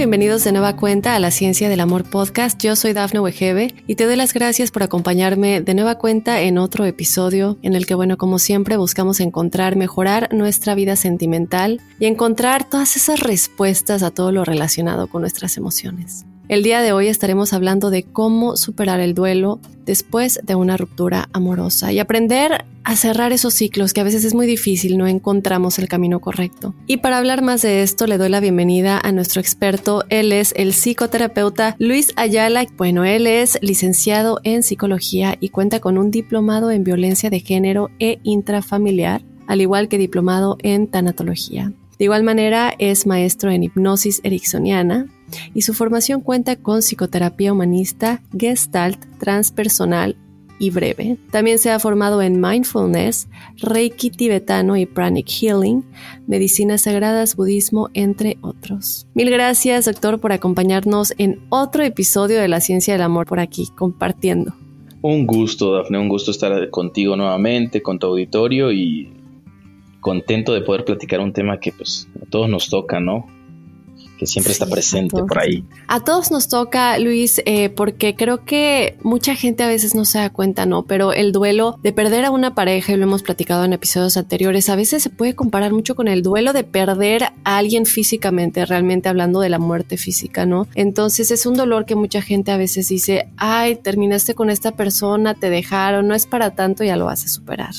Bienvenidos de nueva cuenta a la Ciencia del Amor Podcast. Yo soy Dafne Wegebe y te doy las gracias por acompañarme de nueva cuenta en otro episodio en el que, bueno, como siempre, buscamos encontrar, mejorar nuestra vida sentimental y encontrar todas esas respuestas a todo lo relacionado con nuestras emociones. El día de hoy estaremos hablando de cómo superar el duelo después de una ruptura amorosa y aprender a cerrar esos ciclos que a veces es muy difícil, no encontramos el camino correcto. Y para hablar más de esto le doy la bienvenida a nuestro experto, él es el psicoterapeuta Luis Ayala. Bueno, él es licenciado en psicología y cuenta con un diplomado en violencia de género e intrafamiliar, al igual que diplomado en tanatología. De igual manera es maestro en hipnosis ericksoniana, y su formación cuenta con psicoterapia humanista, gestalt, transpersonal y breve. También se ha formado en mindfulness, reiki tibetano y pranic healing, medicinas sagradas, budismo, entre otros. Mil gracias, doctor, por acompañarnos en otro episodio de La Ciencia del Amor por aquí, compartiendo. Un gusto, Dafne, un gusto estar contigo nuevamente, con tu auditorio y contento de poder platicar un tema que pues a todos nos toca, ¿no? Que siempre sí, está presente por ahí. A todos nos toca, Luis, eh, porque creo que mucha gente a veces no se da cuenta, ¿no? Pero el duelo de perder a una pareja, y lo hemos platicado en episodios anteriores, a veces se puede comparar mucho con el duelo de perder a alguien físicamente, realmente hablando de la muerte física, ¿no? Entonces es un dolor que mucha gente a veces dice, ay, terminaste con esta persona, te dejaron, no es para tanto, ya lo vas a superar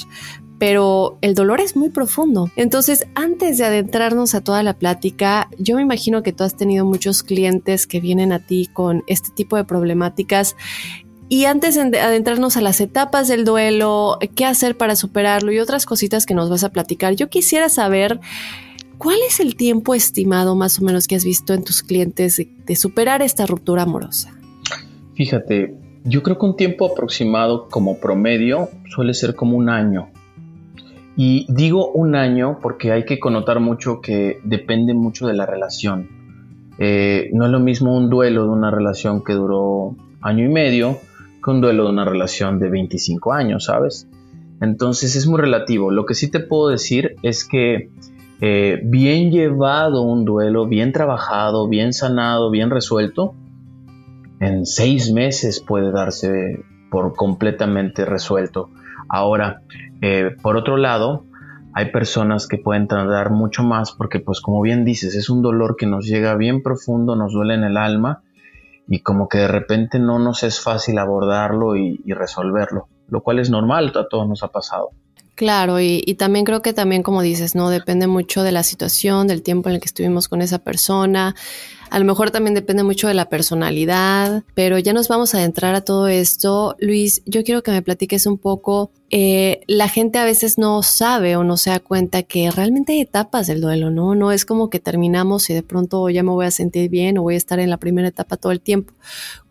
pero el dolor es muy profundo. Entonces, antes de adentrarnos a toda la plática, yo me imagino que tú has tenido muchos clientes que vienen a ti con este tipo de problemáticas. Y antes de adentrarnos a las etapas del duelo, qué hacer para superarlo y otras cositas que nos vas a platicar, yo quisiera saber cuál es el tiempo estimado más o menos que has visto en tus clientes de, superar esta ruptura amorosa. Fíjate, yo creo que un tiempo aproximado como promedio suele ser como un año. Y digo un año porque hay que connotar mucho que depende mucho de la relación. Eh, no es lo mismo un duelo de una relación que duró año y medio que un duelo de una relación de 25 años, ¿sabes? Entonces es muy relativo. Lo que sí te puedo decir es que eh, bien llevado un duelo, bien trabajado, bien sanado, bien resuelto, en seis meses puede darse por completamente resuelto. Ahora, eh, por otro lado, hay personas que pueden tardar mucho más porque, pues como bien dices, es un dolor que nos llega bien profundo, nos duele en el alma y como que de repente no nos es fácil abordarlo y, y resolverlo, lo cual es normal, a todos nos ha pasado. Claro, y, también creo que también, como dices, ¿no? Depende mucho de la situación, del tiempo en el que estuvimos con esa persona. A lo mejor también depende mucho de la personalidad, pero ya nos vamos a adentrar a todo esto. Luis, yo quiero que me platiques un poco. Eh, la gente a veces no sabe o no se da cuenta que realmente hay etapas del duelo, ¿no? No es como que terminamos y de pronto ya me voy a sentir bien o voy a estar en la primera etapa todo el tiempo.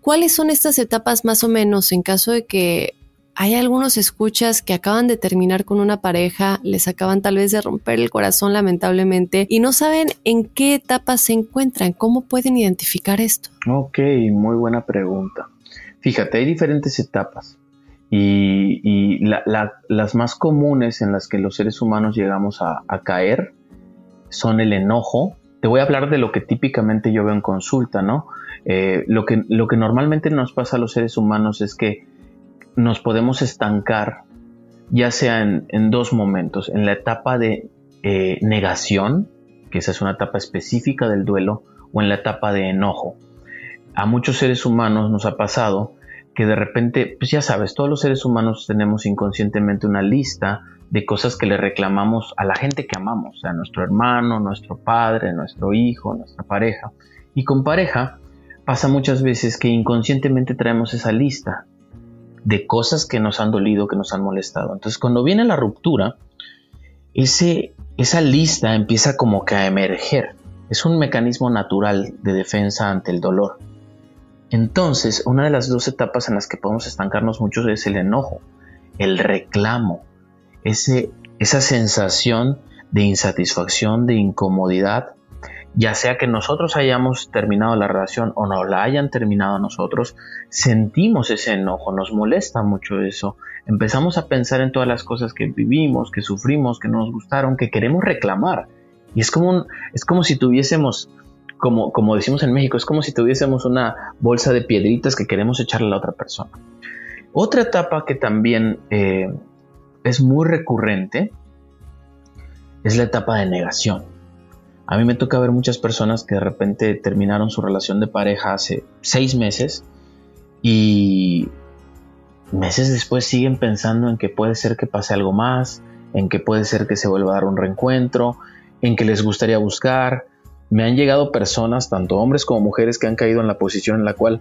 ¿Cuáles son estas etapas más o menos en caso de que hay algunos escuchas que acaban de terminar con una pareja, les acaban tal vez de romper el corazón lamentablemente y no saben en qué etapa se encuentran, cómo pueden identificar esto. Ok, muy buena pregunta. Fíjate, hay diferentes etapas y, y la, la, las más comunes en las que los seres humanos llegamos a, caer son el enojo. Te voy a hablar de lo que típicamente yo veo en consulta, ¿no? Eh, lo que normalmente nos pasa a los seres humanos es que nos podemos estancar ya sea en, dos momentos, en la etapa de eh, negación, que esa es una etapa específica del duelo, o en la etapa de enojo. A muchos seres humanos nos ha pasado que de repente, pues ya sabes, todos los seres humanos tenemos inconscientemente una lista de cosas que le reclamamos a la gente que amamos, a nuestro hermano, nuestro padre, nuestro hijo, nuestra pareja. Y con pareja pasa muchas veces que inconscientemente traemos esa lista de cosas que nos han dolido, que nos han molestado. Entonces, cuando viene la ruptura, ese, esa lista empieza como que a emerger. Es un mecanismo natural de defensa ante el dolor. Entonces, una de las dos etapas en las que podemos estancarnos mucho es el enojo, el reclamo, ese, esa sensación de insatisfacción, de incomodidad, ya sea que nosotros hayamos terminado la relación o no la hayan terminado nosotros, sentimos ese enojo, nos molesta mucho eso. Empezamos a pensar en todas las cosas que vivimos, que sufrimos, que no nos gustaron, que queremos reclamar. Y es como, es como si tuviésemos, como, como decimos en México, es como si tuviésemos una bolsa de piedritas que queremos echarle a la otra persona. Otra etapa que también eh, es muy recurrente es la etapa de negación a mí me toca ver muchas personas que de repente terminaron su relación de pareja hace seis meses y meses después siguen pensando en que puede ser que pase algo más, en que puede ser que se vuelva a dar un reencuentro, en que les gustaría buscar. Me han llegado personas, tanto hombres como mujeres, que han caído en la posición en la cual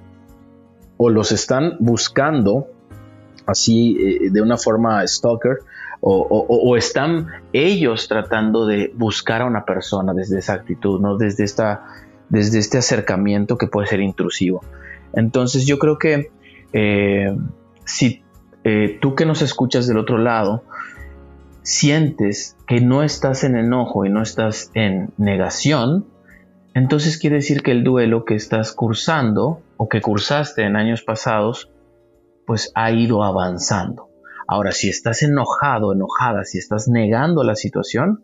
o los están buscando así eh, de una forma stalker o, están ellos tratando de buscar a una persona desde esa actitud, ¿no? desde, este acercamiento que puede ser intrusivo. Entonces yo creo que eh, si eh, tú que nos escuchas del otro lado, sientes que no estás en enojo y no estás en negación, entonces quiere decir que el duelo que estás cursando o que cursaste en años pasados, pues ha ido avanzando. Ahora, si estás enojado, enojada, si estás negando la situación,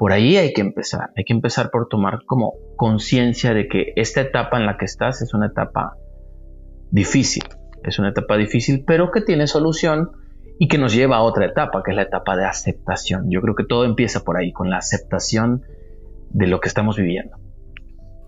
por ahí hay que empezar. Hay que empezar por tomar como conciencia de que esta etapa en la que estás es una etapa difícil. Es una etapa difícil, pero que tiene solución y que nos lleva a otra etapa, que es la etapa de aceptación. Yo creo que todo empieza por ahí, con la aceptación de lo que estamos viviendo.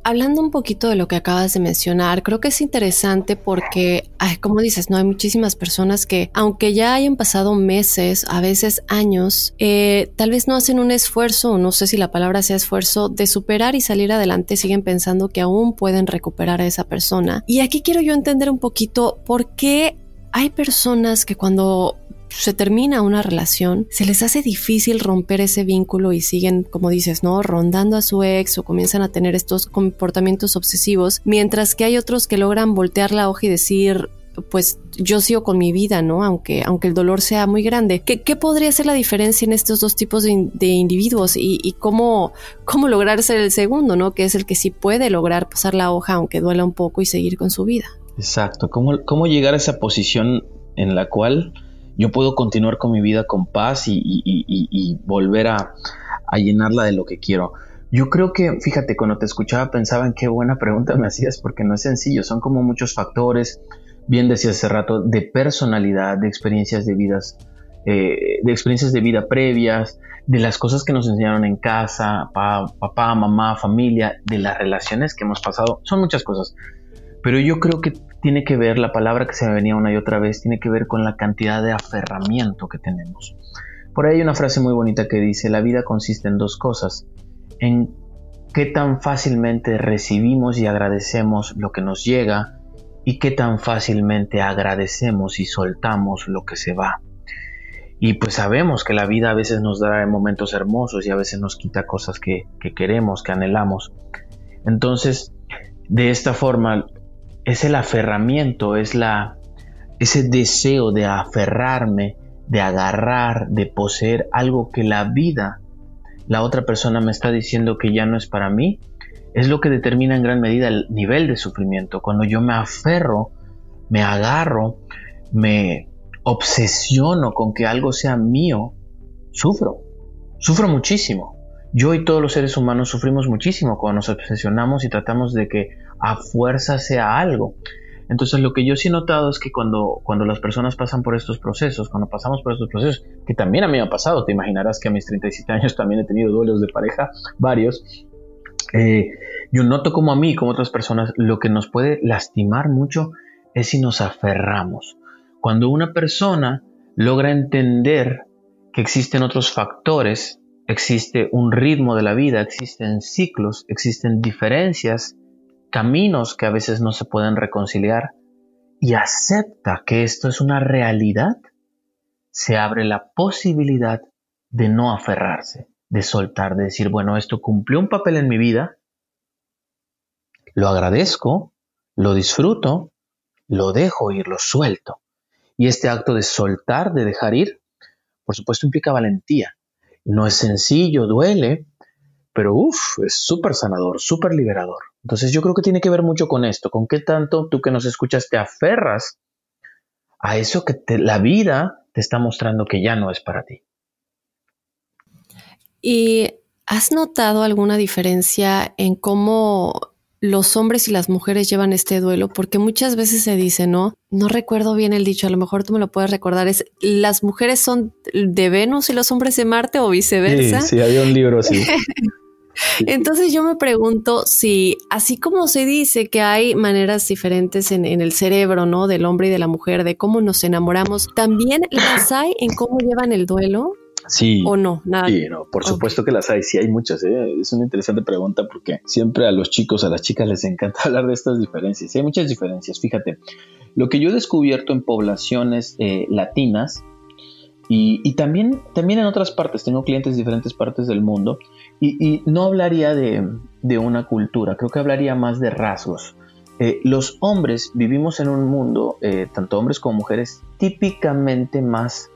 Hablando un poquito de lo que acabas de mencionar, creo que es interesante porque, como dices, no hay muchísimas personas que, aunque ya hayan pasado meses, a veces años, eh, tal vez no hacen un esfuerzo, no sé si la palabra sea esfuerzo, de superar y salir adelante, siguen pensando que aún pueden recuperar a esa persona. Y aquí quiero yo entender un poquito por qué hay personas que cuando se termina una relación, se les hace difícil romper ese vínculo y siguen, como dices, ¿no? Rondando a su ex o comienzan a tener estos comportamientos obsesivos, mientras que hay otros que logran voltear la hoja y decir, pues yo sigo con mi vida, ¿no? Aunque, aunque el dolor sea muy grande. ¿Qué, qué podría ser la diferencia en estos dos tipos de, individuos y, y, cómo, cómo lograr ser el segundo, ¿no? Que es el que sí puede lograr pasar la hoja aunque duela un poco y seguir con su vida. Exacto. ¿Cómo, cómo llegar a esa posición en la cual yo puedo continuar con mi vida con paz y, volver a, llenarla de lo que quiero. Yo creo que, fíjate, cuando te escuchaba pensaba en qué buena pregunta me hacías, porque no es sencillo, son como muchos factores, bien decías hace rato, de personalidad, de experiencias de vidas, eh, de experiencias de vida previas, de las cosas que nos enseñaron en casa, papá, mamá, familia, de las relaciones que hemos pasado, son muchas cosas. Pero yo creo que tiene que ver, la palabra que se me venía una y otra vez, tiene que ver con la cantidad de aferramiento que tenemos. Por ahí hay una frase muy bonita que dice, la vida consiste en dos cosas, en qué tan fácilmente recibimos y agradecemos lo que nos llega y qué tan fácilmente agradecemos y soltamos lo que se va. Y pues sabemos que la vida a veces nos dará momentos hermosos y a veces nos quita cosas que, queremos, que anhelamos. Entonces, de esta forma, es el aferramiento, es la, ese deseo de aferrarme, de agarrar, de poseer algo que la vida, la otra persona me está diciendo que ya no es para mí, es lo que determina en gran medida el nivel de sufrimiento. Cuando yo me aferro, me agarro, me, obsesiono con que algo sea mío, sufro. Sufro muchísimo. Yo y todos los seres humanos sufrimos muchísimo cuando nos obsesionamos y tratamos de que a fuerza sea algo. Entonces lo que yo sí he notado es que cuando, cuando las personas pasan por estos procesos, cuando pasamos por estos procesos, que también a mí me ha pasado, te imaginarás que a mis 37 años también he tenido duelos de pareja, varios, eh, yo noto como a mí, como otras personas, lo que nos puede lastimar mucho es si nos aferramos. Cuando una persona logra entender que existen otros factores, existe un ritmo de la vida, existen ciclos, existen diferencias, caminos que a veces no se pueden reconciliar, y acepta que esto es una realidad, se abre la posibilidad de no aferrarse, de soltar, de decir, bueno, esto cumplió un papel en mi vida, lo agradezco, lo disfruto, lo dejo ir, lo suelto. Y este acto de soltar, de dejar ir, por supuesto implica valentía. No es sencillo, duele, pero uff, es súper sanador, súper liberador. Entonces yo creo que tiene que ver mucho con esto, con qué tanto tú que nos escuchas te aferras a eso que la vida te está mostrando que ya no es para ti. ¿Y has notado alguna diferencia en cómo los hombres y las mujeres llevan este duelo, porque muchas veces se dice, ¿no? No recuerdo bien el dicho, a lo mejor tú me lo puedes recordar, es las mujeres son de Venus y los hombres de Marte o viceversa. Sí, sí, había un libro así. Entonces yo me pregunto si, así como se dice que hay maneras diferentes en, en, el cerebro, ¿no? Del hombre y de la mujer, de cómo nos enamoramos, ¿también las hay en cómo llevan el duelo? Sí. ¿O no? Nada. Sí, no, por supuesto que las hay, sí hay muchas. ¿eh? Es una interesante pregunta porque siempre a los chicos, a las chicas les encanta hablar de estas diferencias. hay muchas diferencias, fíjate. Lo que yo he descubierto en poblaciones eh, latinas y, también, también en otras partes, tengo clientes de diferentes partes del mundo y, no hablaría de, una cultura, creo que hablaría más de rasgos. Eh, los hombres vivimos en un mundo, tanto hombres como mujeres, típicamente más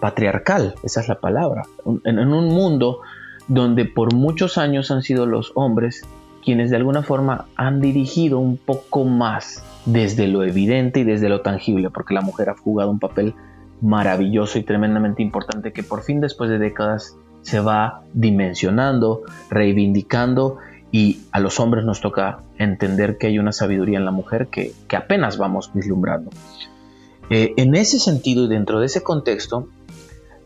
patriarcal, esa es la palabra, en, un mundo donde por muchos años han sido los hombres quienes de alguna forma han dirigido un poco más desde lo evidente y desde lo tangible, porque la mujer ha jugado un papel maravilloso y tremendamente importante que por fin después de décadas se va dimensionando, reivindicando y a los hombres nos toca entender que hay una sabiduría en la mujer que, apenas vamos vislumbrando. Eh, en ese sentido y dentro de ese contexto,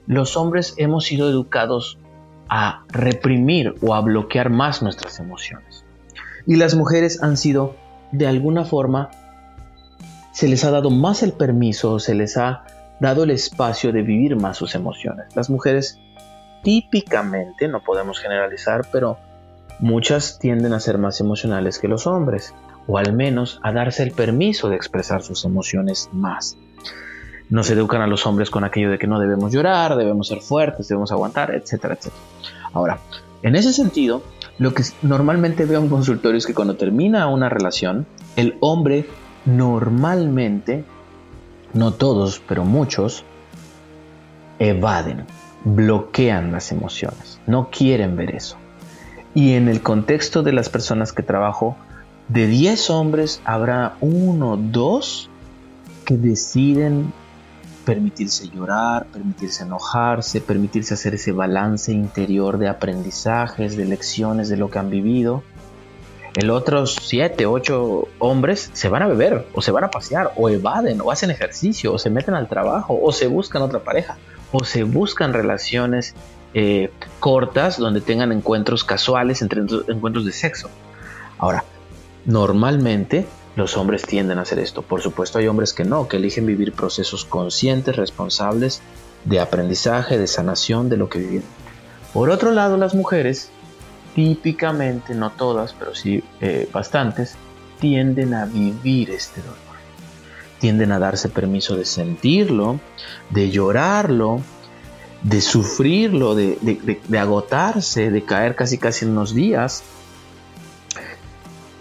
los hombres hemos sido educados a reprimir o a bloquear más nuestras emociones. Y las mujeres han sido, de alguna forma, se les ha dado más el permiso, se les ha dado el espacio de vivir más sus emociones. Las mujeres típicamente, no podemos generalizar, pero muchas tienden a ser más emocionales que los hombres, o al menos a darse el permiso de expresar sus emociones más. Nos educan a los hombres con aquello de que no debemos llorar, debemos ser fuertes, debemos aguantar, etcétera, etcétera. Ahora, en ese sentido, lo que normalmente veo en consultorio es que cuando termina una relación, el hombre normalmente, no todos, pero muchos, evaden, bloquean las emociones, no quieren ver eso. Y en el contexto de las personas que trabajo, de 10 hombres habrá uno, dos que deciden permitirse llorar, permitirse enojarse, permitirse hacer ese balance interior de aprendizajes, de lecciones de lo que han vivido. El otros siete, ocho hombres se van a beber, o se van a pasear, o evaden, o hacen ejercicio, o se meten al trabajo, o se buscan otra pareja, o se buscan relaciones eh, cortas donde tengan encuentros casuales entre encuentros de sexo. Ahora, normalmente los hombres tienden a hacer esto. Por supuesto hay hombres que no, que eligen vivir procesos conscientes, responsables de aprendizaje, de sanación de lo que viven. Por otro lado, las mujeres, típicamente, no todas, pero sí eh, bastantes, tienden a vivir este dolor. Tienden a darse permiso de sentirlo, de llorarlo, de sufrirlo, de, de agotarse, de caer casi casi en unos días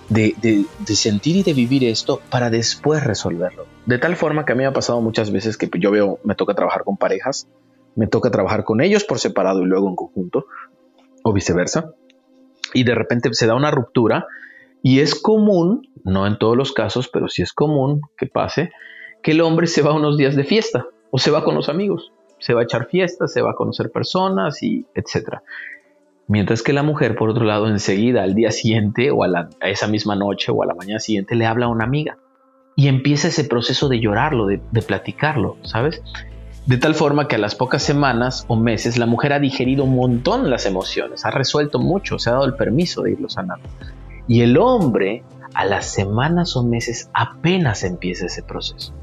de, sentir y de vivir esto para después resolverlo. De tal forma que a mí me ha pasado muchas veces que yo veo, me toca trabajar con parejas, me toca trabajar con ellos por separado y luego en conjunto, o viceversa, y de repente se da una ruptura y es común, no en todos los casos, pero sí es común que pase, que el hombre se va unos días de fiesta o se va con los amigos, se va a echar fiestas, se va a conocer personas y etcétera. Mientras que la mujer, por otro lado, enseguida, al día siguiente o a, esa misma noche o a la mañana siguiente, le habla a una amiga. Y empieza ese proceso de llorarlo, de, platicarlo, ¿sabes? De tal forma que a las pocas semanas o meses la mujer ha digerido un montón las emociones, ha resuelto mucho, se ha dado el permiso de irlo sanando. Y el hombre a las semanas o meses apenas empieza ese proceso.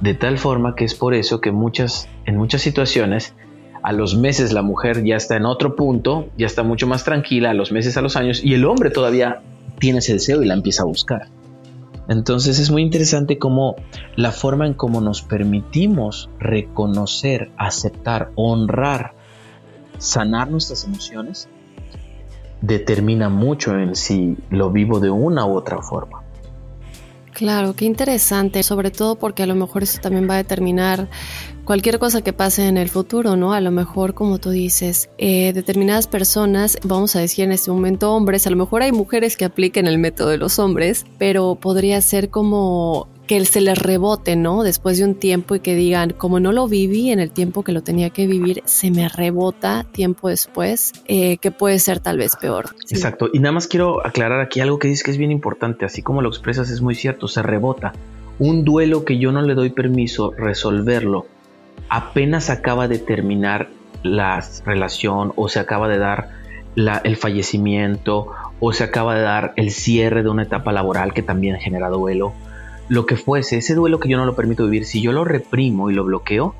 De tal forma que es por eso que muchas, en muchas situaciones a los meses la mujer ya está en otro punto, ya está mucho más tranquila, a los meses, a los años, y el hombre todavía tiene ese deseo y la empieza a buscar. Entonces es muy interesante cómo la forma en cómo nos permitimos reconocer, aceptar, honrar, sanar nuestras emociones, determina mucho en si lo vivo de una u otra forma. Claro, qué interesante, sobre todo porque a lo mejor eso también va a determinar cualquier cosa que pase en el futuro, ¿no? A lo mejor, como tú dices, eh, determinadas personas, vamos a decir en este momento hombres, a lo mejor hay mujeres que apliquen el método de los hombres, pero podría ser como que se les rebote, ¿no? Después de un tiempo y que digan, como no lo viví en el tiempo que lo tenía que vivir, se me rebota tiempo después, eh, que puede ser tal vez peor. Exacto. Y nada más quiero aclarar aquí algo que dices que es bien importante, así como lo expresas es muy cierto, se rebota. Un duelo que yo no le doy permiso resolverlo apenas acaba de terminar la relación o se acaba de dar el fallecimiento o se acaba de dar el cierre de una etapa laboral que también genera duelo, lo que fuese, ese duelo que yo no lo permito vivir, si yo lo reprimo y lo bloqueo,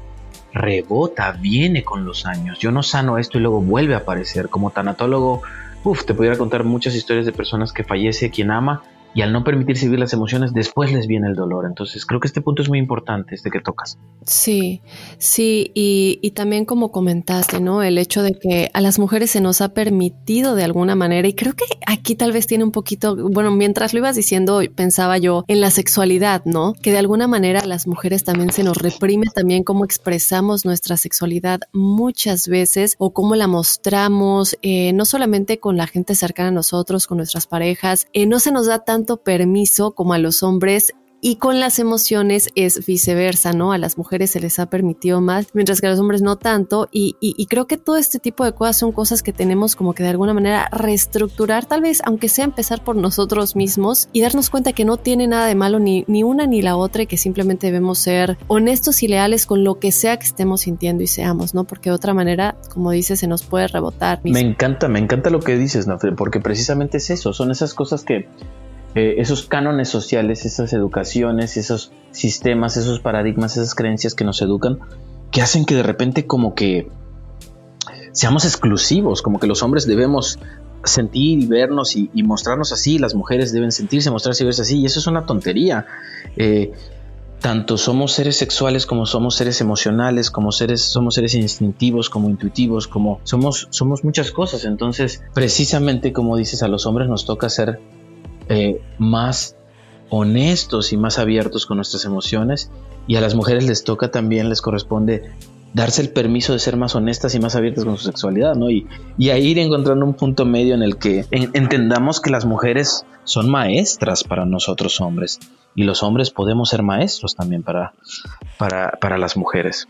rebota, viene con los años. Yo no sano esto y luego vuelve a aparecer. Como tanatólogo, uff, te pudiera contar muchas historias de personas que fallece quien ama y al no permitirse vivir las emociones, después les viene el dolor. Entonces creo que este punto es muy importante, este que tocas. Sí, sí, y, y, también como comentaste, ¿no? El hecho de que a las mujeres se nos ha permitido de alguna manera, y creo que aquí tal vez tiene un poquito, bueno, mientras lo ibas diciendo, pensaba yo en la sexualidad, ¿no? Que de alguna manera a las mujeres también se nos reprime también cómo expresamos nuestra sexualidad muchas veces o cómo la mostramos, eh, no solamente con la gente cercana a nosotros, con nuestras parejas, eh, no se nos da permiso como a los hombres y con las emociones es viceversa, ¿no? A las mujeres se les ha permitido más, mientras que a los hombres no tanto. Y, creo que todo este tipo de cosas son cosas que tenemos como que de alguna manera reestructurar, tal vez, aunque sea empezar por nosotros mismos y darnos cuenta que no tiene nada de malo ni, ni una ni la otra y que simplemente debemos ser honestos y leales con lo que sea que estemos sintiendo y seamos, ¿no? Porque de otra manera, como dices, se nos puede rebotar. Me encanta, me encanta lo que dices. Porque precisamente es eso, son esas cosas que eh, esos cánones sociales, esas educaciones, esos sistemas, esos paradigmas, esas creencias que nos educan, que hacen que de repente como que seamos exclusivos, como que los hombres debemos sentir y vernos y, mostrarnos así, las mujeres deben sentirse, mostrarse y verse así, y eso es una tontería. Eh, tanto somos seres sexuales como somos seres emocionales, como seres, somos seres instintivos, como intuitivos, como somos, somos muchas cosas. Entonces, precisamente como dices, a los hombres nos toca ser eh, más honestos y más abiertos con nuestras emociones y a las mujeres les toca también, les corresponde darse el permiso de ser más honestas y más abiertas con su sexualidad, ¿no? Y, y a ir encontrando un punto medio en el que entendamos que las mujeres son maestras para nosotros hombres y los hombres podemos ser maestros también para, para, las mujeres.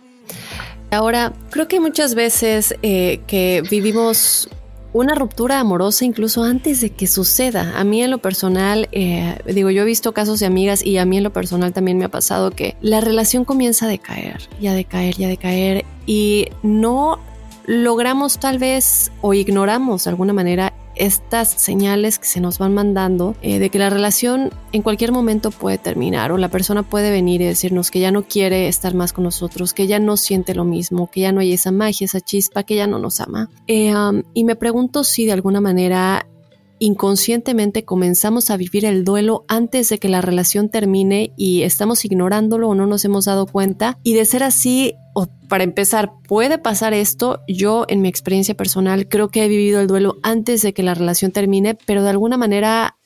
Ahora, creo que muchas veces eh, que vivimos una ruptura amorosa incluso antes de que suceda. A mí en lo personal, eh, digo, yo he visto casos de amigas y a mí en lo personal también me ha pasado que la relación comienza a decaer, ya decaer, ya decaer y no logramos tal vez o ignoramos de alguna manera estas señales que se nos van mandando eh, de que la relación en cualquier momento puede terminar o la persona puede venir y decirnos que ya no quiere estar más con nosotros, que ya no siente lo mismo, que ya no hay esa magia, esa chispa, que ya no nos ama. Eh, y me pregunto si de alguna manera inconscientemente comenzamos a vivir el duelo antes de que la relación termine y estamos ignorándolo o no nos hemos dado cuenta. Y de ser así, o para empezar, puede pasar esto. Yo, en mi experiencia personal, creo que he vivido el duelo antes de que la relación termine, pero de alguna manera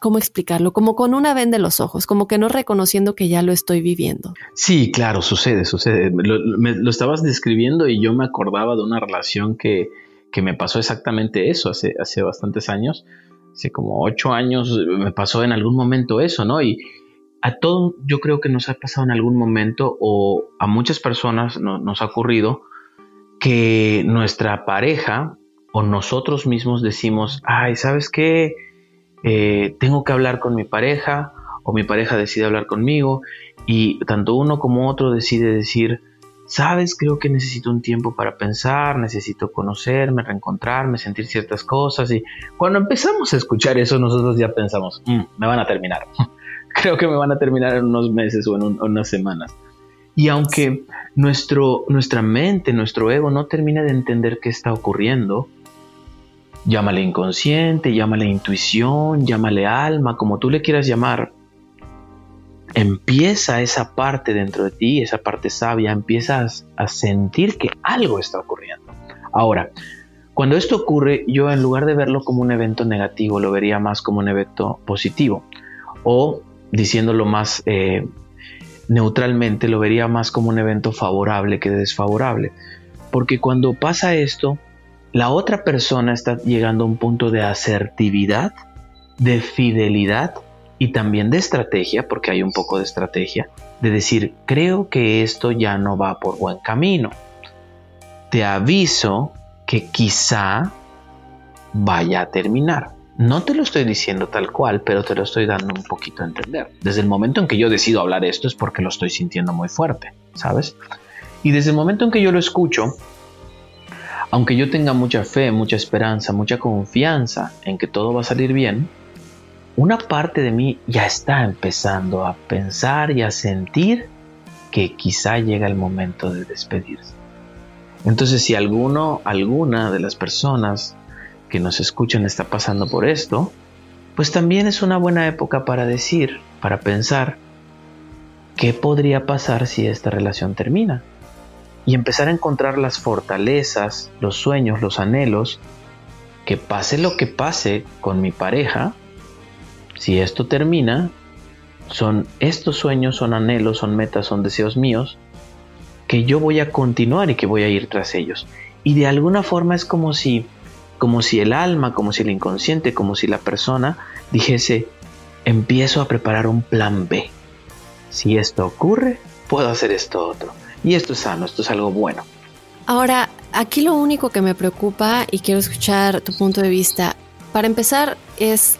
¿cómo explicarlo? Como con una venda en los ojos, como que no reconociendo que ya lo estoy viviendo. Sí, claro, sucede, sucede. Lo, lo estabas describiendo y yo me acordaba de una relación que, que me pasó exactamente eso hace, hace bastantes años, hace como ocho años me pasó en algún momento eso, ¿no? Y a todos yo creo que nos ha pasado en algún momento o a muchas personas nos ha ocurrido que nuestra pareja o nosotros mismos decimos, ay, ¿sabes qué? Eh, tengo que hablar con mi pareja o mi pareja decide hablar conmigo y tanto uno como otro decide decir, sabes, creo que necesito un tiempo para pensar, necesito conocerme, reencontrarme, sentir ciertas cosas. Y cuando empezamos a escuchar eso, nosotros ya pensamos, mm, me van a terminar. creo que me van a terminar en unos meses o en, unas semanas. Y aunque nuestro, nuestra mente, nuestro ego no termina de entender qué está ocurriendo, llámale inconsciente, llámale intuición, llámale alma, como tú le quieras llamar, empieza esa parte dentro de ti, esa parte sabia, empiezas a sentir que algo está ocurriendo. Ahora, cuando esto ocurre, yo en lugar de verlo como un evento negativo, lo vería más como un evento positivo. O diciéndolo más eh, neutralmente, lo vería más como un evento favorable que desfavorable. Porque cuando pasa esto, la otra persona está llegando a un punto de asertividad, de fidelidad y también de estrategia, porque hay un poco de estrategia, de decir, creo que esto ya no va por buen camino. Te aviso que quizá vaya a terminar. No te lo estoy diciendo tal cual, pero te lo estoy dando un poquito a entender. Desde el momento en que yo decido hablar esto es porque lo estoy sintiendo muy fuerte, ¿sabes? Y desde el momento en que yo lo escucho, aunque yo tenga mucha fe, mucha esperanza, mucha confianza en que todo va a salir bien, una parte de mí ya está empezando a pensar y a sentir que quizá llega el momento de despedirse. Entonces, si alguno, alguna de las personas que nos escuchan está pasando por esto, pues también es una buena época para decir, para pensar, ¿qué podría pasar si esta relación termina? Y empezar a encontrar las fortalezas, los sueños, los anhelos, que pase lo que pase con mi pareja, si esto termina, son estos sueños, son anhelos, son metas, son deseos míos, que yo voy a continuar y que voy a ir tras ellos. Y de alguna forma es como si, como si el alma, como si el inconsciente, como si la persona dijese, empiezo a preparar un plan B. Si esto ocurre, puedo hacer esto otro. Y esto es sano, esto es algo bueno. Ahora, aquí lo único que me preocupa y quiero escuchar tu punto de vista, para empezar, es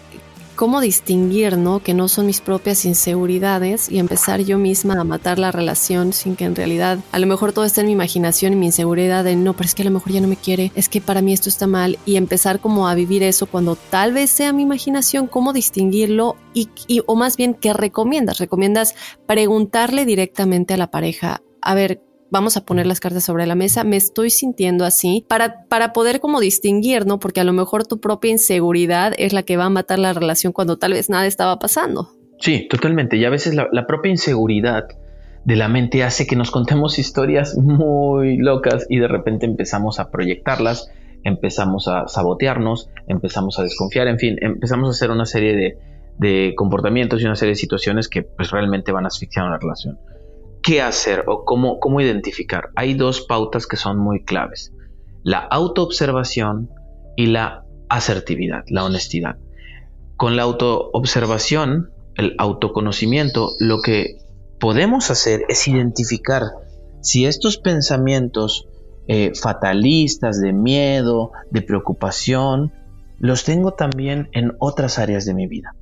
cómo distinguir, ¿no? Que no son mis propias inseguridades y empezar yo misma a matar la relación sin que en realidad a lo mejor todo esté en mi imaginación y mi inseguridad de no, pero es que a lo mejor ya no me quiere, es que para mí esto está mal y empezar como a vivir eso cuando tal vez sea mi imaginación, cómo distinguirlo y, y o más bien, ¿qué recomiendas? ¿Recomiendas preguntarle directamente a la pareja? A ver, vamos a poner las cartas sobre la mesa, me estoy sintiendo así, para, para poder como distinguir, ¿no? Porque a lo mejor tu propia inseguridad es la que va a matar la relación cuando tal vez nada estaba pasando. Sí, totalmente. Y a veces la, la propia inseguridad de la mente hace que nos contemos historias muy locas y de repente empezamos a proyectarlas, empezamos a sabotearnos, empezamos a desconfiar, en fin, empezamos a hacer una serie de, de comportamientos y una serie de situaciones que pues realmente van a asfixiar una relación qué hacer o cómo, identificar. Hay dos pautas que son muy claves. La autoobservación y la asertividad, la honestidad. Con la autoobservación el autoconocimiento, lo que podemos hacer es identificar si estos pensamientos eh, fatalistas, de miedo, de preocupación, los tengo también en otras áreas de mi vida.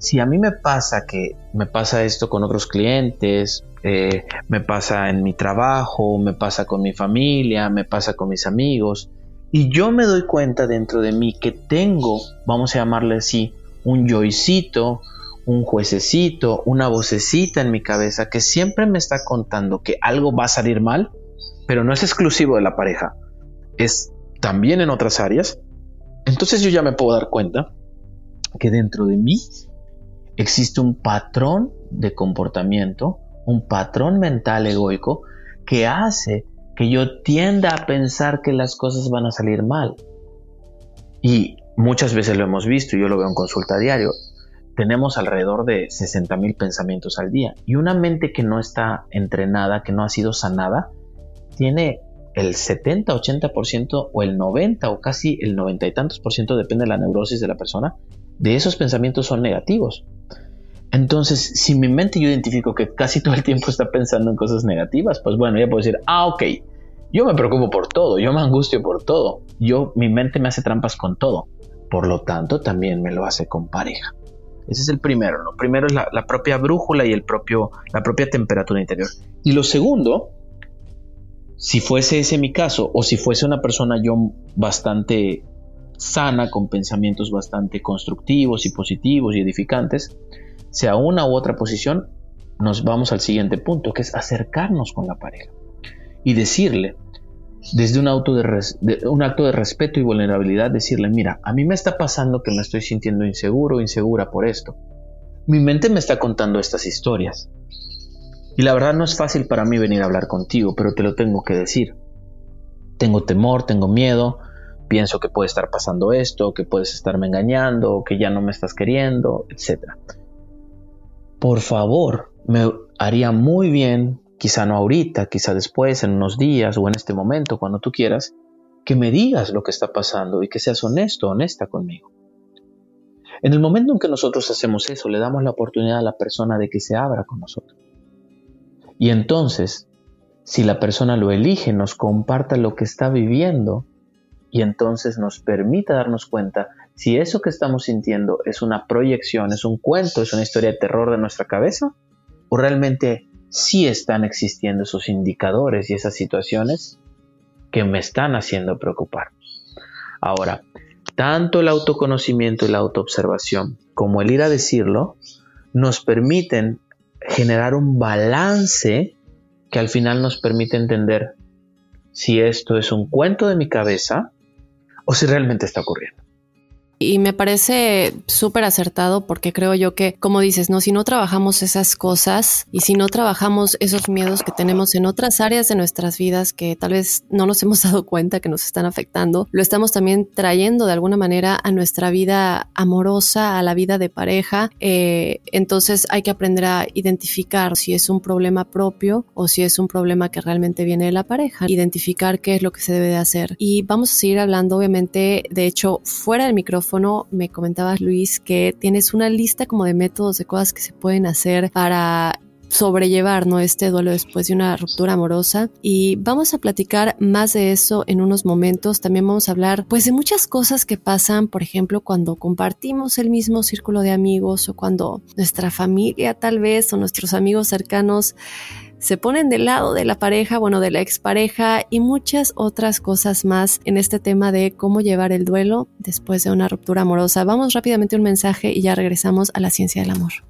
Si a mí me pasa que me pasa esto con otros clientes, eh, me pasa en mi trabajo, me pasa con mi familia, me pasa con mis amigos, y yo me doy cuenta dentro de mí que tengo, vamos a llamarle así, un yoicito, un juececito, una vocecita en mi cabeza que siempre me está contando que algo va a salir mal, pero no es exclusivo de la pareja, es también en otras áreas, entonces yo ya me puedo dar cuenta que dentro de mí existe un patrón de comportamiento, un patrón mental egoico que hace que yo tienda a pensar que las cosas van a salir mal. Y muchas veces lo hemos visto, yo lo veo en consulta diario, tenemos alrededor de 60 mil pensamientos al día. Y una mente que no está entrenada, que no ha sido sanada, tiene el 70, 80% o el 90 o casi el 90 y tantos por ciento, depende de la neurosis de la persona, de esos pensamientos son negativos. Entonces, si mi mente yo identifico que casi todo el tiempo está pensando en cosas negativas, pues bueno, ya puedo decir, ah, ok, yo me preocupo por todo, yo me angustio por todo, yo, mi mente me hace trampas con todo, por lo tanto también me lo hace con pareja. Ese es el primero. Lo primero es la, la propia brújula y el propio, la propia temperatura interior. Y lo segundo si fuese ese mi caso, o si fuese una persona yo bastante sana, con pensamientos bastante constructivos y positivos y edificantes, sea una u otra posición, nos vamos al siguiente punto, que es acercarnos con la pareja y decirle, desde un, un acto de respeto y vulnerabilidad, decirle, mira, a mí me está pasando que me estoy sintiendo inseguro o insegura por esto. Mi mente me está contando estas historias. Y la verdad no es fácil para mí venir a hablar contigo, pero te lo tengo que decir. Tengo temor, tengo miedo, pienso que puede estar pasando esto, que puedes estarme engañando, que ya no me estás queriendo, etc. Por favor, me haría muy bien, quizá no ahorita, quizá después, en unos días o en este momento, cuando tú quieras, que me digas lo que está pasando y que seas honesto, honesta conmigo. En el momento en que nosotros hacemos eso, le damos la oportunidad a la persona de que se abra con nosotros. Y entonces, si la persona lo elige, nos comparta lo que está viviendo y entonces nos permita darnos cuenta si eso que estamos sintiendo es una proyección, es un cuento, es una historia de terror de nuestra cabeza o realmente sí están existiendo esos indicadores y esas situaciones que me están haciendo preocupar. Ahora, tanto el autoconocimiento y la autoobservación como el ir a decirlo nos permiten generar un balance que al final nos permite entender si esto es un cuento de mi cabeza o si realmente está ocurriendo. Y me parece súper acertado porque creo yo que, como dices, no, si no trabajamos esas cosas y si no trabajamos esos miedos que tenemos en otras áreas de nuestras vidas que tal vez no nos hemos dado cuenta que nos están afectando, lo estamos también trayendo de alguna manera a nuestra vida amorosa, a la vida de pareja. Eh, entonces hay que aprender a identificar si es un problema propio o si es un problema que realmente viene de la pareja, identificar qué es lo que se debe de hacer. Y vamos a seguir hablando, obviamente, de hecho, fuera del micrófono me comentabas, Luis, que tienes una lista como de métodos, de cosas que se pueden hacer para sobrellevar ¿no? este duelo después de una ruptura amorosa y vamos a platicar más de eso en unos momentos también vamos a hablar pues de muchas cosas que pasan por ejemplo cuando compartimos el mismo círculo de amigos o cuando nuestra familia tal vez o nuestros amigos cercanos se ponen del lado de la pareja, bueno, de la expareja y muchas otras cosas más en este tema de cómo llevar el duelo después de una ruptura amorosa. Vamos rápidamente un mensaje y ya regresamos a la ciencia del amor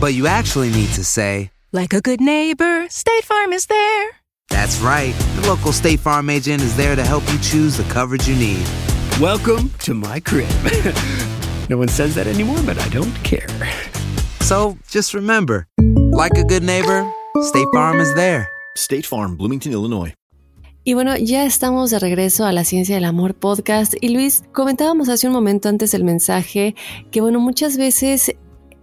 But you actually need to say, Like a good neighbor, State Farm is there. That's right. The local State Farm agent is there to help you choose the coverage you need. Welcome to my crib. no one says that anymore, but I don't care. So just remember, like a good neighbor, State Farm is there. State Farm, Bloomington, Illinois. Y bueno, ya estamos de regreso a la Ciencia del Amor podcast. Y Luis, comentábamos hace un momento antes del mensaje que, bueno, muchas veces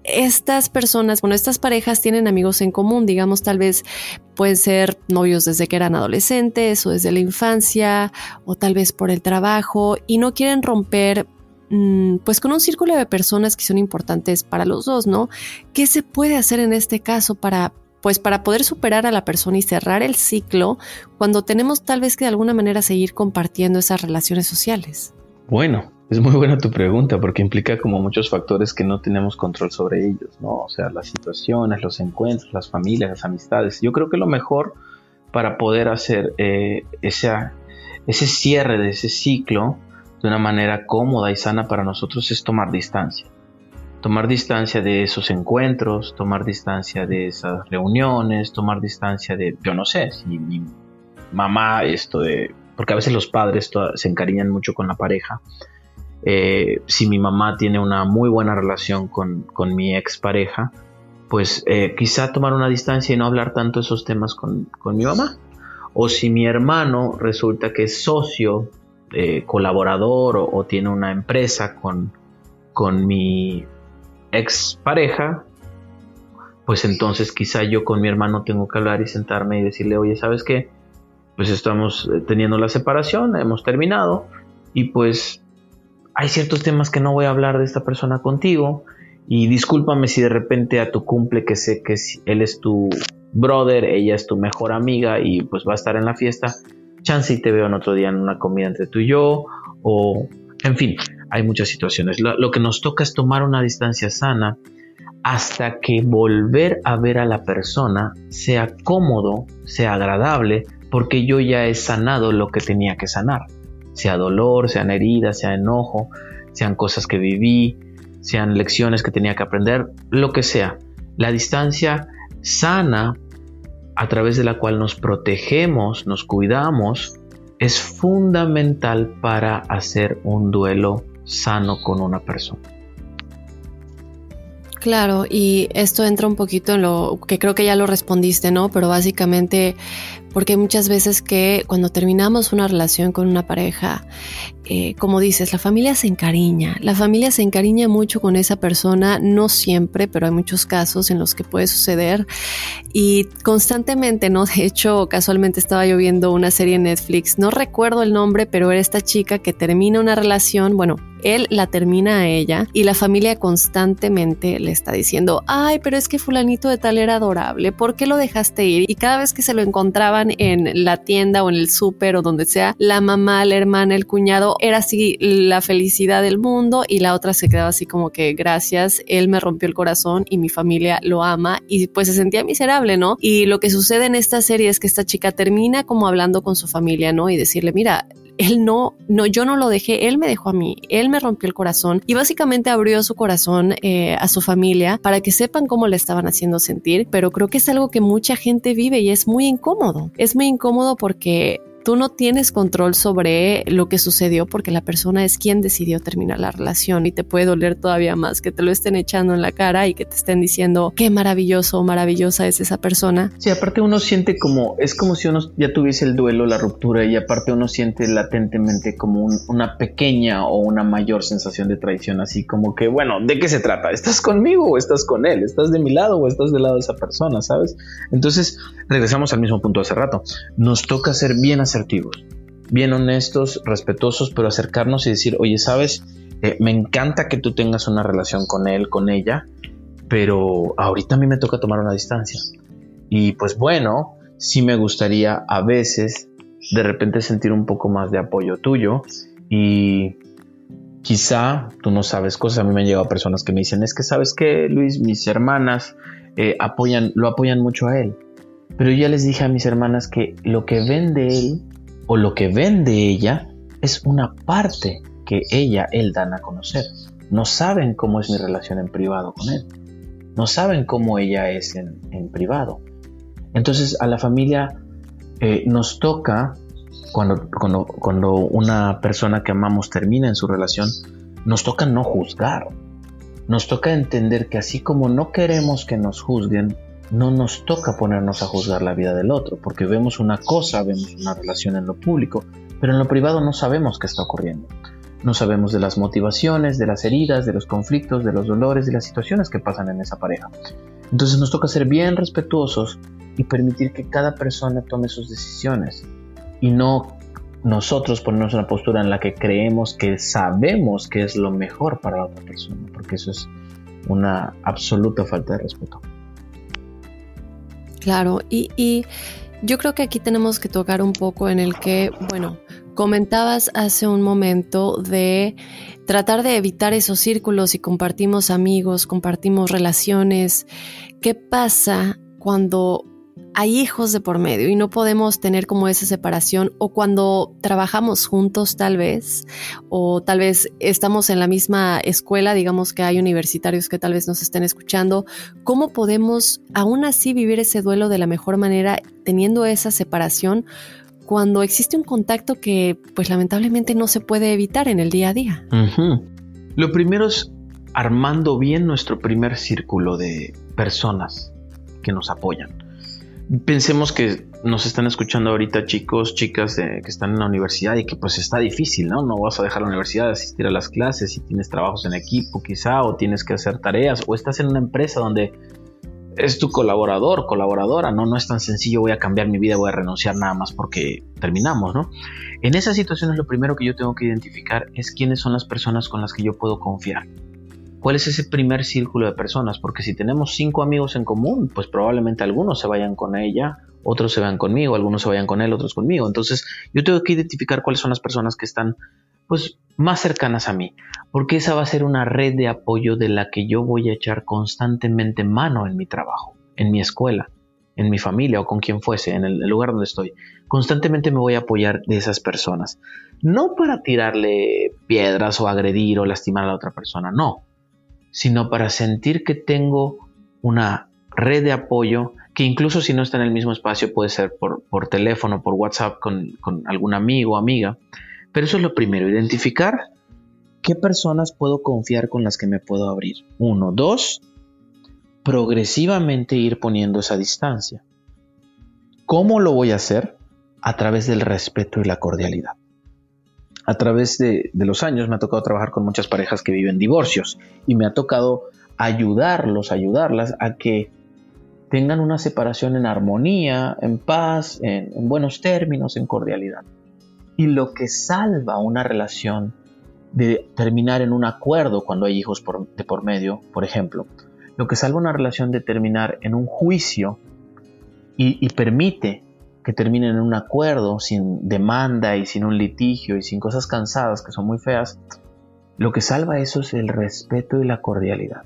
estas personas, bueno, estas parejas tienen amigos en común, digamos, tal vez pueden ser novios desde que eran adolescentes o desde la infancia o tal vez por el trabajo y no quieren romper mm, pues con un círculo de personas que son importantes para los dos, ¿no? ¿Qué se puede hacer en este caso para pues para poder superar a la persona y cerrar el ciclo cuando tenemos tal vez que de alguna manera seguir compartiendo esas relaciones sociales? Bueno, es muy buena tu pregunta porque implica como muchos factores que no tenemos control sobre ellos, ¿no? O sea, las situaciones, los encuentros, las familias, las amistades. Yo creo que lo mejor para poder hacer eh, ese cierre de ese ciclo de una manera cómoda y sana para nosotros es tomar distancia. Tomar distancia de esos encuentros, tomar distancia de esas reuniones, tomar distancia de, yo no sé, si mi mamá, esto de, porque a veces los padres se encariñan mucho con la pareja, eh, si mi mamá tiene una muy buena relación con, con mi expareja, pues eh, quizá tomar una distancia y no hablar tanto esos temas con, con mi mamá. O si mi hermano resulta que es socio, eh, colaborador o, tiene una empresa con, con mi expareja, pues entonces quizá yo con mi hermano tengo que hablar y sentarme y decirle, oye, ¿sabes qué? Pues estamos teniendo la separación, hemos terminado y pues hay ciertos temas que no voy a hablar de esta persona contigo y discúlpame si de repente a tu cumple que sé que él es tu brother, ella es tu mejor amiga y pues va a estar en la fiesta, chance y te veo en otro día en una comida entre tú y yo o en fin, hay muchas situaciones. Lo, lo que nos toca es tomar una distancia sana hasta que volver a ver a la persona sea cómodo, sea agradable, porque yo ya he sanado lo que tenía que sanar sea dolor, sean heridas, sea enojo, sean cosas que viví, sean lecciones que tenía que aprender, lo que sea. La distancia sana a través de la cual nos protegemos, nos cuidamos, es fundamental para hacer un duelo sano con una persona. Claro, y esto entra un poquito en lo que creo que ya lo respondiste, ¿no? Pero básicamente porque muchas veces que cuando terminamos una relación con una pareja, eh, como dices, la familia se encariña, la familia se encariña mucho con esa persona, no siempre, pero hay muchos casos en los que puede suceder y constantemente, ¿no? De hecho, casualmente estaba yo viendo una serie en Netflix, no recuerdo el nombre, pero era esta chica que termina una relación, bueno, él la termina a ella y la familia constantemente le está diciendo, ay, pero es que fulanito de tal era adorable, ¿por qué lo dejaste ir? Y cada vez que se lo encontraban en la tienda o en el súper o donde sea, la mamá, la hermana, el cuñado, era así la felicidad del mundo y la otra se quedaba así como que gracias, él me rompió el corazón y mi familia lo ama y pues se sentía miserable, ¿no? Y lo que sucede en esta serie es que esta chica termina como hablando con su familia, ¿no? Y decirle, mira, él no, no, yo no lo dejé, él me dejó a mí, él me rompió el corazón y básicamente abrió su corazón eh, a su familia para que sepan cómo le estaban haciendo sentir, pero creo que es algo que mucha gente vive y es muy incómodo, es muy incómodo porque tú no tienes control sobre lo que sucedió porque la persona es quien decidió terminar la relación y te puede doler todavía más que te lo estén echando en la cara y que te estén diciendo qué maravilloso o maravillosa es esa persona. Sí, aparte uno siente como, es como si uno ya tuviese el duelo, la ruptura y aparte uno siente latentemente como una pequeña o una mayor sensación de traición, así como que, bueno, ¿de qué se trata? ¿Estás conmigo o estás con él? ¿Estás de mi lado o estás del lado de esa persona? ¿Sabes? Entonces, regresamos al mismo punto hace rato. Nos toca ser bien bien honestos, respetuosos, pero acercarnos y decir, oye, ¿sabes? Eh, me encanta que tú tengas una relación con él, con ella, pero ahorita a mí me toca tomar una distancia. Y pues bueno, sí me gustaría a veces de repente sentir un poco más de apoyo tuyo y quizá tú no sabes cosas. A mí me han llegado personas que me dicen, es que sabes que Luis, mis hermanas eh, apoyan, lo apoyan mucho a él. Pero ya les dije a mis hermanas que lo que ven de él o lo que ven de ella es una parte que ella, él dan a conocer. No saben cómo es mi relación en privado con él. No saben cómo ella es en, privado. Entonces a la familia eh, nos toca cuando, cuando, una persona que amamos termina en su relación, nos toca no juzgar. Nos toca entender que así como no queremos que nos juzguen, no nos toca ponernos a juzgar la vida del otro, porque vemos una cosa, vemos una relación en lo público, pero en lo privado no sabemos qué está ocurriendo. No sabemos de las motivaciones, de las heridas, de los conflictos, de los dolores, de las situaciones que pasan en esa pareja. Entonces nos toca ser bien respetuosos y permitir que cada persona tome sus decisiones y no nosotros ponernos una postura en la que creemos que sabemos que es lo mejor para la otra persona, porque eso es una absoluta falta de respeto. Claro, y, y yo creo que aquí tenemos que tocar un poco en el que, bueno, comentabas hace un momento de tratar de evitar esos círculos y compartimos amigos, compartimos relaciones. ¿Qué pasa cuando hay hijos de por medio y no podemos tener como esa separación o cuando trabajamos juntos tal vez o tal vez estamos en la misma escuela, digamos que hay universitarios que tal vez nos estén escuchando, ¿cómo podemos aún así vivir ese duelo de la mejor manera teniendo esa separación? cuando existe un contacto que pues lamentablemente no se puede evitar en el día a día. Lo primero es armando bien nuestro primer círculo de personas que nos apoyan pensemos que nos están escuchando ahorita chicos, chicas que están en la universidad y que pues está difícil, ¿no? No vas a dejar la universidad, asistir a las clases si tienes trabajos en equipo quizá o tienes que hacer tareas o estás en una empresa donde es tu colaborador, colaboradora, ¿no? No es tan sencillo, voy a cambiar mi vida, voy a renunciar nada más porque terminamos, ¿no? En esas situaciones lo primero que yo tengo que identificar es quiénes son las personas con las que yo puedo confiar. ¿Cuál es ese primer círculo de personas? Porque si tenemos cinco amigos en común, pues probablemente algunos se vayan con ella, otros se vayan conmigo, algunos se vayan con él, otros conmigo. Entonces yo tengo que identificar cuáles son las personas que están pues más cercanas a mí, porque esa va a ser una red de apoyo de la que yo voy a echar constantemente mano en mi trabajo, en mi escuela, en mi familia o con quien fuese, en el lugar donde estoy. Constantemente me voy a apoyar de esas personas. No para tirarle piedras o agredir o lastimar a la otra persona, no, sino para sentir que tengo una red de apoyo que incluso si no está en el mismo espacio puede ser por, teléfono, por WhatsApp con, con algún amigo o amiga. Pero eso es lo primero, identificar qué personas puedo confiar con las que me puedo abrir. Uno, dos, progresivamente ir poniendo esa distancia. ¿Cómo lo voy a hacer? A través del respeto y la cordialidad a través de, los años me ha tocado trabajar con muchas parejas que viven divorcios y me ha tocado ayudarlos, ayudarlas a que tengan una separación en armonía, en paz, en, buenos términos, en cordialidad. Y lo que salva una relación de terminar en un acuerdo cuando hay hijos de por medio, por ejemplo, lo que salva una relación de terminar en un juicio y, y permite que terminen en un acuerdo sin demanda y sin un litigio y sin cosas cansadas que son muy feas, lo que salva eso es el respeto y la cordialidad.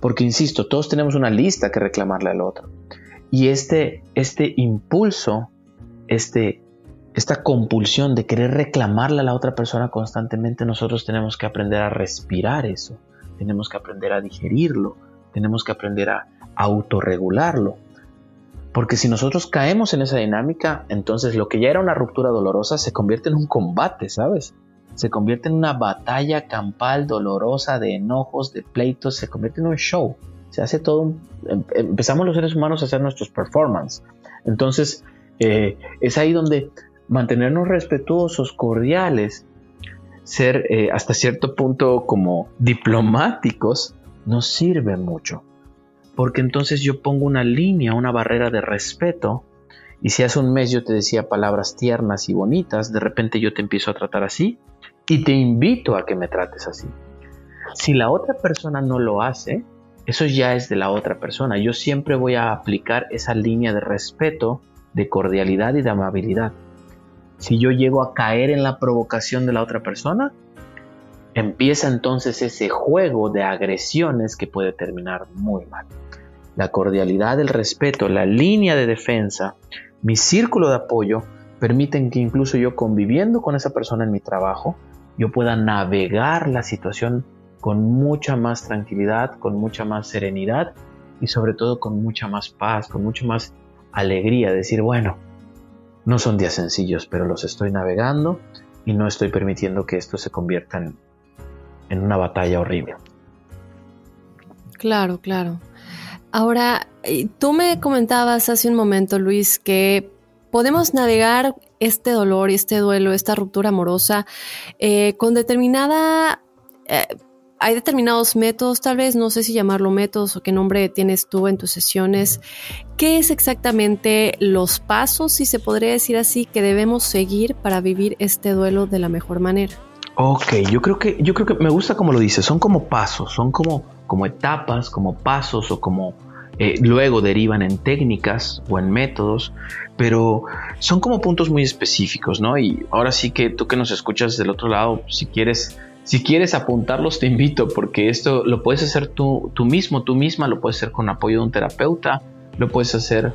Porque, insisto, todos tenemos una lista que reclamarle al otro. Y este, este impulso, este, esta compulsión de querer reclamarle a la otra persona constantemente, nosotros tenemos que aprender a respirar eso, tenemos que aprender a digerirlo, tenemos que aprender a autorregularlo Porque si nosotros caemos en esa dinámica, entonces lo que ya era una ruptura dolorosa se convierte en un combate, ¿sabes? Se convierte en una batalla campal dolorosa de enojos, de pleitos, se convierte en un show. Se hace todo un... Em, empezamos los seres humanos a hacer nuestros performance. Entonces, eh, es ahí donde mantenernos respetuosos, cordiales, ser eh, hasta cierto punto como diplomáticos, nos sirve mucho. Porque entonces yo pongo una línea, una barrera de respeto, y si hace un mes yo te decía palabras tiernas y bonitas, de repente yo te empiezo a tratar así, y te invito a que me trates así. Si la otra persona no lo hace, eso ya es de la otra persona. Yo siempre voy a aplicar esa línea de respeto, de cordialidad y de amabilidad. Si yo llego a caer en la provocación de la otra persona, empieza entonces ese juego de agresiones que puede terminar muy mal. La cordialidad, el respeto, la línea de defensa, mi círculo de apoyo permiten que incluso yo conviviendo con esa persona en mi trabajo, yo pueda navegar la situación con mucha más tranquilidad, con mucha más serenidad y sobre todo con mucha más paz, con mucha más alegría. Decir, bueno, no son días sencillos, pero los estoy navegando y no estoy permitiendo que esto se convierta en, una batalla horrible. Claro, claro. Ahora, eh, tú me comentabas hace un momento, Luis, que podemos navegar este dolor, este duelo, esta ruptura amorosa eh, con determinada eh, hay determinados métodos, tal vez, no sé si llamarlo métodos o qué nombre tienes tú en tus sesiones. ¿Qué es exactamente los pasos, si se podría decir así, que debemos seguir para vivir este duelo de la mejor manera? Ok, yo creo que, yo creo que me gusta como lo dices, son como pasos, son como, como etapas, como pasos o como eh, luego derivan en técnicas o en métodos, pero son como puntos muy específicos, ¿no? Y ahora sí que tú que nos escuchas del otro lado, si quieres si quieres apuntarlos, te invito porque esto lo puedes hacer tú, tú mismo, tú misma, lo puedes hacer con apoyo de un terapeuta, lo puedes hacer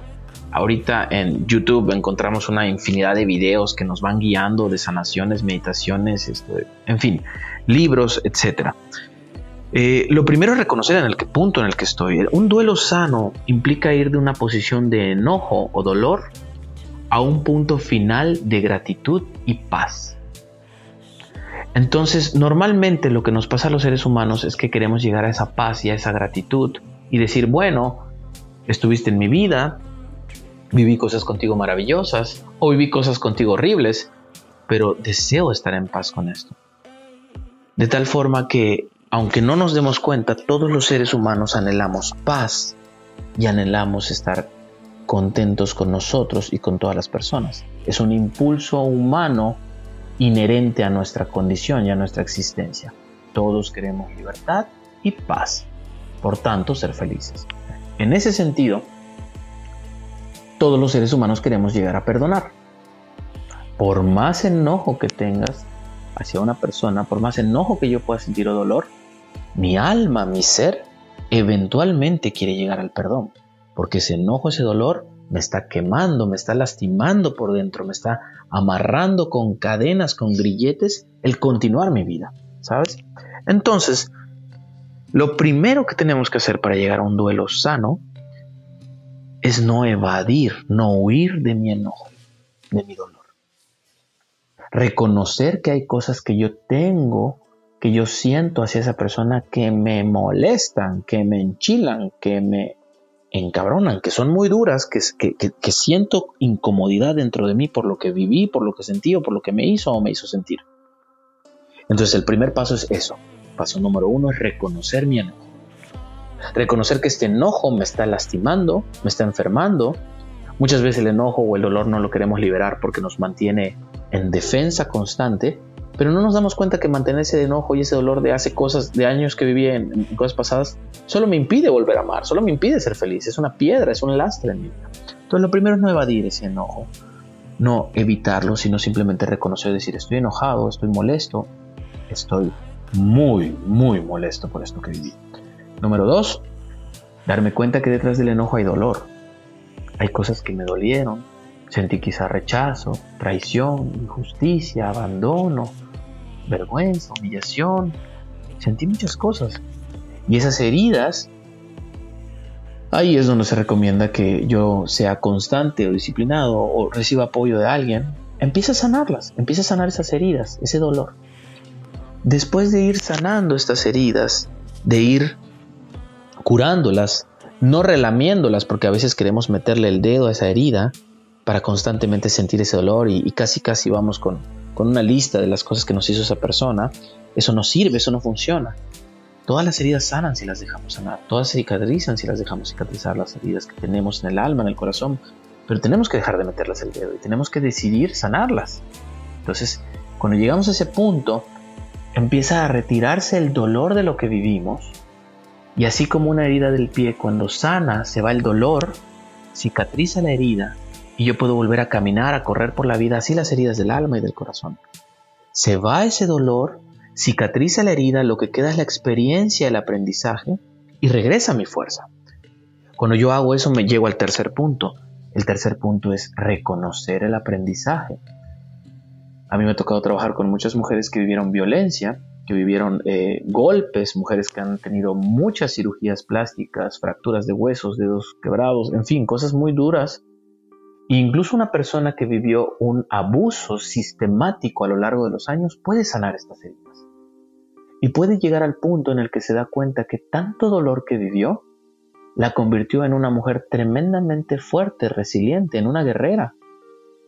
ahorita en YouTube encontramos una infinidad de videos que nos van guiando de sanaciones, meditaciones, esto, en fin, libros, etc. Eh, lo primero es reconocer en el punto en el que estoy. Un duelo sano implica ir de una posición de enojo o dolor a un punto final de gratitud y paz. Entonces, normalmente lo que nos pasa a los seres humanos es que queremos llegar a esa paz y a esa gratitud y decir, bueno, estuviste en mi vida, viví cosas contigo maravillosas o viví cosas contigo horribles, pero deseo estar en paz con esto. De tal forma que, aunque no nos demos cuenta, todos los seres humanos anhelamos paz y anhelamos estar contentos con nosotros y con todas las personas. Es un impulso humano inherente a nuestra condición y a nuestra existencia. Todos queremos libertad y paz, por tanto ser felices. En ese sentido, todos los seres humanos queremos llegar a perdonar. Por más enojo que tengas hacia una persona, por más enojo que yo pueda sentir o dolor, mi alma, mi ser, eventualmente quiere llegar al perdón, porque ese enojo, ese dolor me está quemando, me está lastimando por dentro, me está amarrando con cadenas, con grilletes, el continuar mi vida, ¿sabes? Entonces, lo primero que tenemos que hacer para llegar a un duelo sano es no evadir, no huir de mi enojo, de mi dolor. Reconocer que hay cosas que yo tengo, que yo siento hacia esa persona que me molestan, que me enchilan, que me encabronan, que son muy duras, que, siento incomodidad dentro de mí por lo que viví, por lo que sentí o por lo que me hizo o me hizo sentir. Entonces el primer paso es eso. Paso número uno es reconocer mi enojo. Reconocer que este enojo me está lastimando, me está enfermando. Muchas veces el enojo o el dolor no lo queremos liberar porque nos mantiene en defensa constante pero no nos damos cuenta que mantener ese enojo y ese dolor de hace cosas, de años que viví en, cosas pasadas, solo me impide volver a amar, solo me impide ser feliz, es una piedra, es un lastre en mi vida. Entonces lo primero es no evadir ese enojo, no evitarlo, sino simplemente reconocer, decir, estoy enojado, estoy molesto, estoy muy, muy molesto por esto que viví. Número dos, darme cuenta que detrás del enojo hay dolor. Hay cosas que me dolieron, Sentí quizá rechazo, traición, injusticia, abandono, vergüenza, humillación. Sentí muchas cosas. Y esas heridas Ahí es donde se recomienda que yo sea constante o disciplinado o reciba apoyo de alguien. Empieza a sanarlas, empieza a sanar esas heridas, ese dolor. Después de ir sanando estas heridas, de ir curándolas, no relamiéndolas, porque a veces queremos meterle el dedo a esa herida para constantemente sentir ese dolor y, casi casi vamos con, con una lista de las cosas que nos hizo esa persona. Eso no sirve, eso no funciona. Todas las heridas sanan si las dejamos sanar, todas cicatrizan si las dejamos cicatrizar, las heridas que tenemos en el alma, en el corazón, pero tenemos que dejar de meterlas el dedo y tenemos que decidir sanarlas. Entonces, cuando llegamos a ese punto, empieza a retirarse el dolor de lo que vivimos y así como una herida del pie, cuando sana, se va el dolor, cicatriza la herida y yo puedo volver a caminar, a correr por la vida, así las heridas del alma y del corazón. Se va ese dolor, cicatriza la herida, lo que queda es la experiencia, el aprendizaje y regresa mi fuerza. Cuando yo hago eso me llego al tercer punto. El tercer punto es reconocer el aprendizaje. A mí me ha tocado trabajar con muchas mujeres que vivieron violencia que vivieron eh, golpes, mujeres que han tenido muchas cirugías plásticas, fracturas de huesos, dedos quebrados, en fin, cosas muy duras. Incluso una persona que vivió un abuso sistemático a lo largo de los años puede sanar estas heridas. Y puede llegar al punto en el que se da cuenta que tanto dolor que vivió la convirtió en una mujer tremendamente fuerte, resiliente, en una guerrera,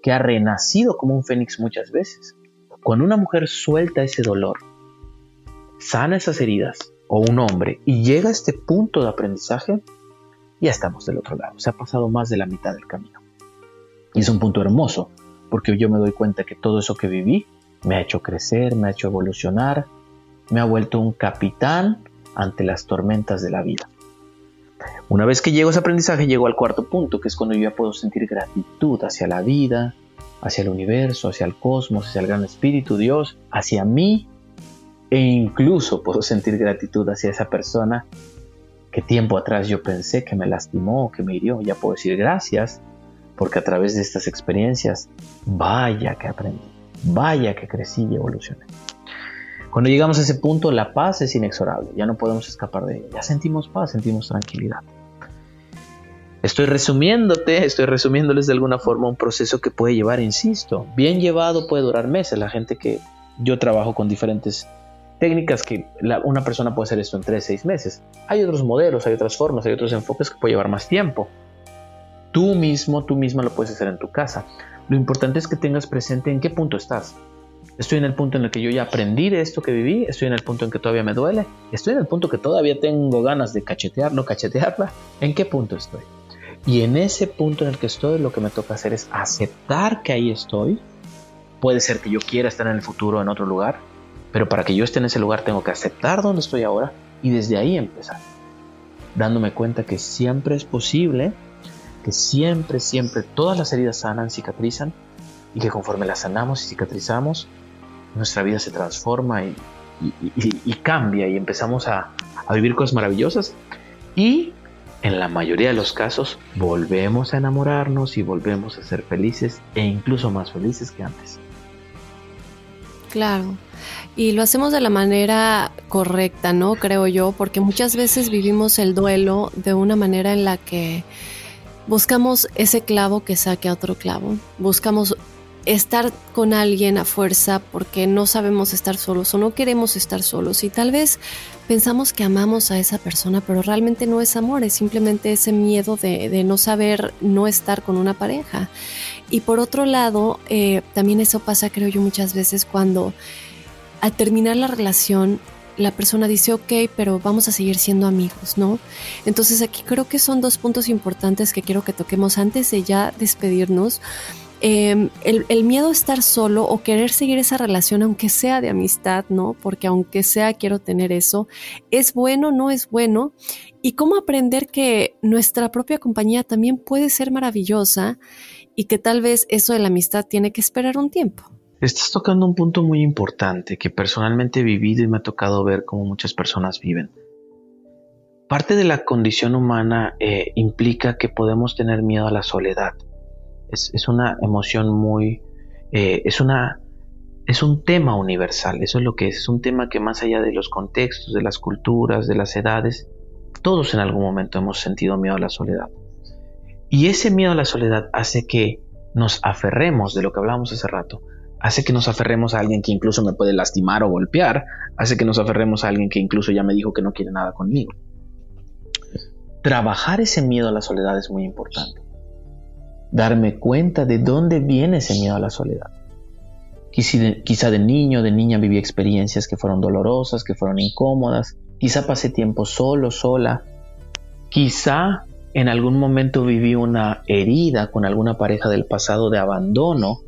que ha renacido como un fénix muchas veces. Cuando una mujer suelta ese dolor, sana esas heridas o un hombre y llega a este punto de aprendizaje, ya estamos del otro lado. Se ha pasado más de la mitad del camino. Y es un punto hermoso, porque yo me doy cuenta que todo eso que viví me ha hecho crecer, me ha hecho evolucionar, me ha vuelto un capitán ante las tormentas de la vida. Una vez que llego a ese aprendizaje, llego al cuarto punto, que es cuando yo ya puedo sentir gratitud hacia la vida, hacia el universo, hacia el cosmos, hacia el gran espíritu, Dios, hacia mí e incluso puedo sentir gratitud hacia esa persona que tiempo atrás yo pensé que me lastimó, que me hirió. Ya puedo decir gracias porque a través de estas experiencias, vaya que aprendí, vaya que crecí y evolucioné. Cuando llegamos a ese punto, la paz es inexorable, ya no podemos escapar de ella, ya sentimos paz, sentimos tranquilidad. Estoy resumiéndote, estoy resumiéndoles de alguna forma un proceso que puede llevar, insisto, bien llevado puede durar meses. La gente que yo trabajo con diferentes técnicas que una persona puede hacer esto en 3, 6 meses. Hay otros modelos, hay otras formas, hay otros enfoques que puede llevar más tiempo. Tú mismo, tú misma lo puedes hacer en tu casa. Lo importante es que tengas presente en qué punto estás. Estoy en el punto en el que yo ya aprendí de esto que viví, estoy en el punto en que todavía me duele, estoy en el punto que todavía tengo ganas de cachetearlo, cachetearla. ¿En qué punto estoy? Y en ese punto en el que estoy, lo que me toca hacer es aceptar que ahí estoy. Puede ser que yo quiera estar en el futuro en otro lugar, pero para que yo esté en ese lugar tengo que aceptar donde estoy ahora y desde ahí empezar. Dándome cuenta que siempre es posible, que siempre, siempre todas las heridas sanan, cicatrizan y que conforme las sanamos y cicatrizamos, nuestra vida se transforma y, cambia y empezamos a, a vivir cosas maravillosas y en la mayoría de los casos volvemos a enamorarnos y volvemos a ser felices e incluso más felices que antes. Claro. Y lo hacemos de la manera correcta, ¿no? Creo yo, porque muchas veces vivimos el duelo de una manera en la que buscamos ese clavo que saque a otro clavo. Buscamos estar con alguien a fuerza porque no sabemos estar solos o no queremos estar solos y tal vez pensamos que amamos a esa persona, pero realmente no es amor, es simplemente ese miedo de, no saber no estar con una pareja. Y por otro lado, eh, también eso pasa creo yo muchas veces cuando al terminar la relación la persona dice, ok, pero vamos a seguir siendo amigos, ¿no? Entonces aquí creo que son dos puntos importantes que quiero que toquemos antes de ya despedirnos. Em, el, miedo a estar solo o querer seguir esa relación, aunque sea de amistad, ¿no? Porque aunque sea quiero tener eso, ¿es bueno, no es bueno? Y cómo aprender que nuestra propia compañía también puede ser maravillosa y que tal vez eso de la amistad tiene que esperar un tiempo. Estás tocando un punto muy importante que personalmente he vivido y me ha tocado ver cómo muchas personas viven. Parte de la condición humana eh, implica que podemos tener miedo a la soledad es, una emoción muy, eh, es una, es un tema universal, eso es lo que es, es un tema que más allá de los contextos, de las culturas, de las edades, Todos en algún momento hemos sentido miedo a la soledad. Y ese miedo a la soledad hace que nos aferremos de lo que hablábamos hace rato, hace que nos aferremos a alguien que incluso me puede lastimar o golpear, hace que nos aferremos a alguien que incluso ya me dijo que no quiere nada conmigo. Trabajar ese miedo a la soledad es muy importante. Darme cuenta de dónde viene ese miedo a la soledad. Quizá de niño, de niña viví experiencias que fueron dolorosas, que fueron incómodas, quizá pasé tiempo solo, sola, quizá en algún momento viví una herida con alguna pareja del pasado de abandono,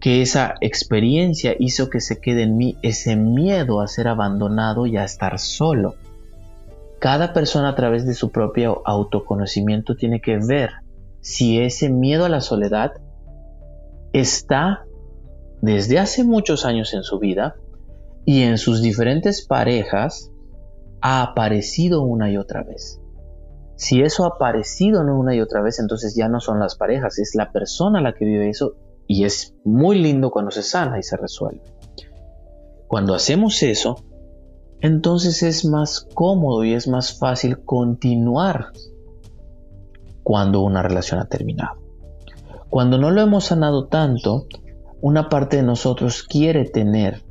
que esa experiencia hizo que se quede en mí ese miedo a ser abandonado y a estar solo. Cada persona a través de su propio autoconocimiento tiene que ver si ese miedo a la soledad está desde hace muchos años en su vida y en sus diferentes parejas ha aparecido una y otra vez. Si eso ha aparecido una y otra vez, entonces ya no son las parejas, es la persona la que vive eso y es muy lindo cuando se sana y se resuelve. Cuando hacemos eso, entonces es más cómodo y es más fácil continuar cuando una relación ha terminado. Cuando no lo hemos sanado tanto, una parte de nosotros quiere tener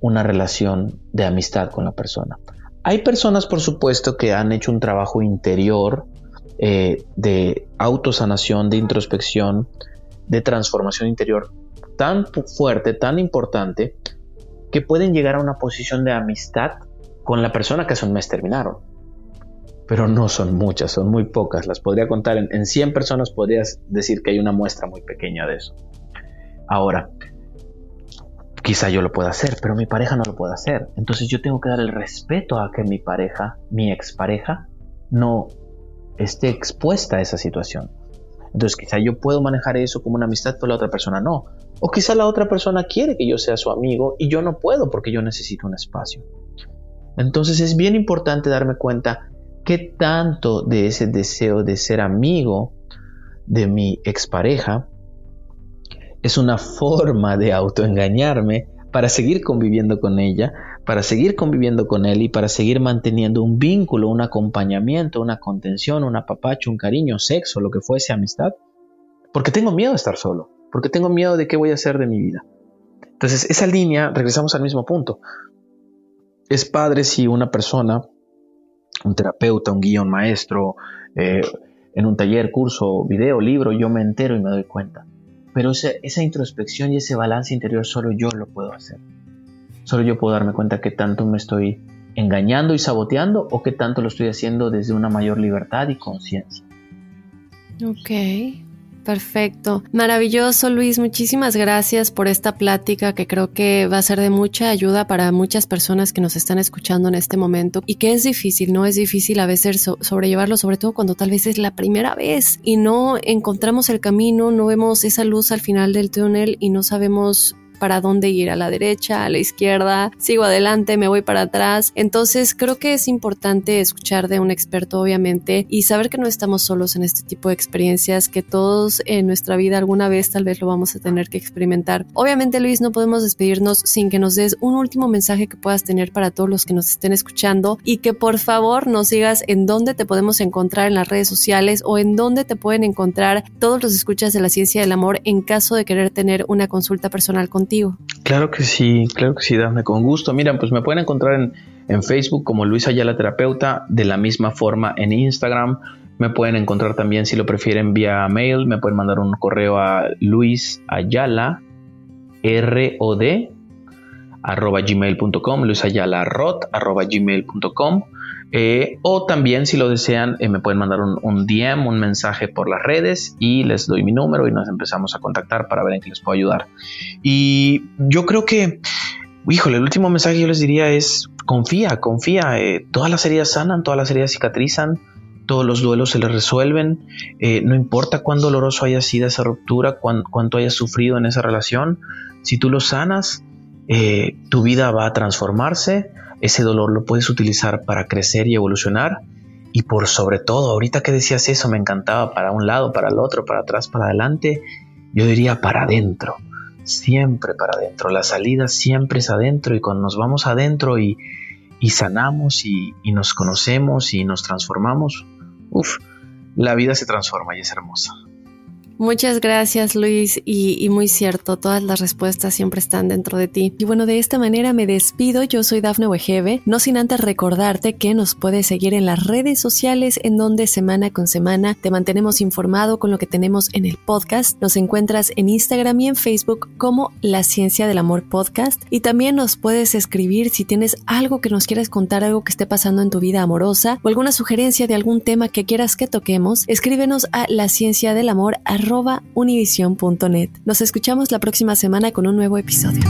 una relación de amistad con la persona. Hay personas, por supuesto, que han hecho un trabajo interior eh, de autosanación, de introspección, de transformación interior tan fuerte, tan importante, que pueden llegar a una posición de amistad con la persona que un mes terminaron. Pero no son muchas, son muy pocas. Las podría contar en, en 100 personas, podrías decir que hay una muestra muy pequeña de eso. Ahora, quizá yo lo pueda hacer, pero mi pareja no lo puede hacer. Entonces yo tengo que dar el respeto a que mi pareja, mi expareja, no esté expuesta a esa situación. Entonces quizá yo puedo manejar eso como una amistad, pero la otra persona no. O quizá la otra persona quiere que yo sea su amigo y yo no puedo porque yo necesito un espacio. Entonces es bien importante darme cuenta qué tanto de ese deseo de ser amigo de mi expareja es una forma de autoengañarme para seguir conviviendo con ella, para seguir conviviendo con él y para seguir manteniendo un vínculo, un acompañamiento, una contención, un apapacho, un cariño, sexo, lo que fuese amistad, porque tengo miedo de estar solo, porque tengo miedo de qué voy a hacer de mi vida. Entonces, esa línea, regresamos al mismo punto. Es padre si una persona, un terapeuta, un guía, un maestro, eh, en un taller, curso, video, libro, yo me entero y me doy cuenta. Pero esa, introspección y ese balance interior solo yo lo puedo hacer. Solo yo puedo darme cuenta que tanto me estoy engañando y saboteando o que tanto lo estoy haciendo desde una mayor libertad y conciencia. Ok, Perfecto. Maravilloso, Luis. Muchísimas gracias por esta plática que creo que va a ser de mucha ayuda para muchas personas que nos están escuchando en este momento y que es difícil, ¿no? Es difícil a veces sobrellevarlo, sobre todo cuando tal vez es la primera vez y no encontramos el camino, no vemos esa luz al final del túnel y no sabemos para dónde ir, a la derecha, a la izquierda, sigo adelante, me voy para atrás. Entonces creo que es importante escuchar de un experto, obviamente, y saber que no estamos solos en este tipo de experiencias, que todos en nuestra vida alguna vez tal vez lo vamos a tener que experimentar. Obviamente, Luis, no podemos despedirnos sin que nos des un último mensaje que puedas tener para todos los que nos estén escuchando y que por favor nos digas en dónde te podemos encontrar en las redes sociales o en dónde te pueden encontrar todos los escuchas de la ciencia del amor en caso de querer tener una consulta personal contigo Claro que sí, claro que sí, dame con gusto. Mira, pues me pueden encontrar en, Facebook como Luis Ayala Terapeuta, de la misma forma en Instagram. Me pueden encontrar también, si lo prefieren, vía mail. Me pueden mandar un correo a Luis Ayala, ROD, arroba gmail.com, Luis Ayala Rot, arroba gmail.com. Eh, o también, si lo desean, eh, me pueden mandar un, DM, un mensaje por las redes y les doy mi número y nos empezamos a contactar para ver en qué les puedo ayudar. Y yo creo que, híjole, el último mensaje yo les diría es confía, confía. Eh, todas las heridas sanan, todas las heridas cicatrizan, todos los duelos se les resuelven. no importa cuán doloroso haya sido esa ruptura, cuánto hayas sufrido en esa relación, si tú lo sanas, tu vida va a transformarse ese dolor lo puedes utilizar para crecer y evolucionar. Y por sobre todo, ahorita que decías eso, me encantaba para un lado, para el otro, para atrás, para adelante. Yo diría para adentro, siempre para adentro. La salida siempre es adentro y cuando nos vamos adentro y, sanamos y, y nos conocemos y nos transformamos, uff, la vida se transforma y es hermosa. Muchas gracias Luis y, muy cierto, todas las respuestas siempre están dentro de ti. Y bueno, de esta manera me despido, yo soy Dafne Wegebe, no sin antes recordarte que nos puedes seguir en las redes sociales en donde semana con semana te mantenemos informado con lo que tenemos en el podcast. Nos encuentras en Instagram y en Facebook como La Ciencia del Amor Podcast y también nos puedes escribir si tienes algo que nos quieras contar, algo que esté pasando en tu vida amorosa o alguna sugerencia de algún tema que quieras que toquemos, escríbenos a la ciencia del amor univision.net. Nos escuchamos la próxima semana con un nuevo episodio.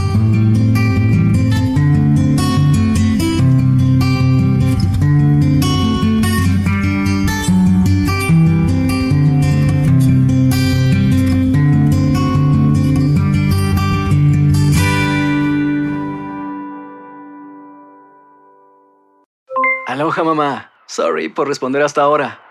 Aloha mamá. Sorry por responder hasta ahora.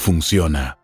funciona.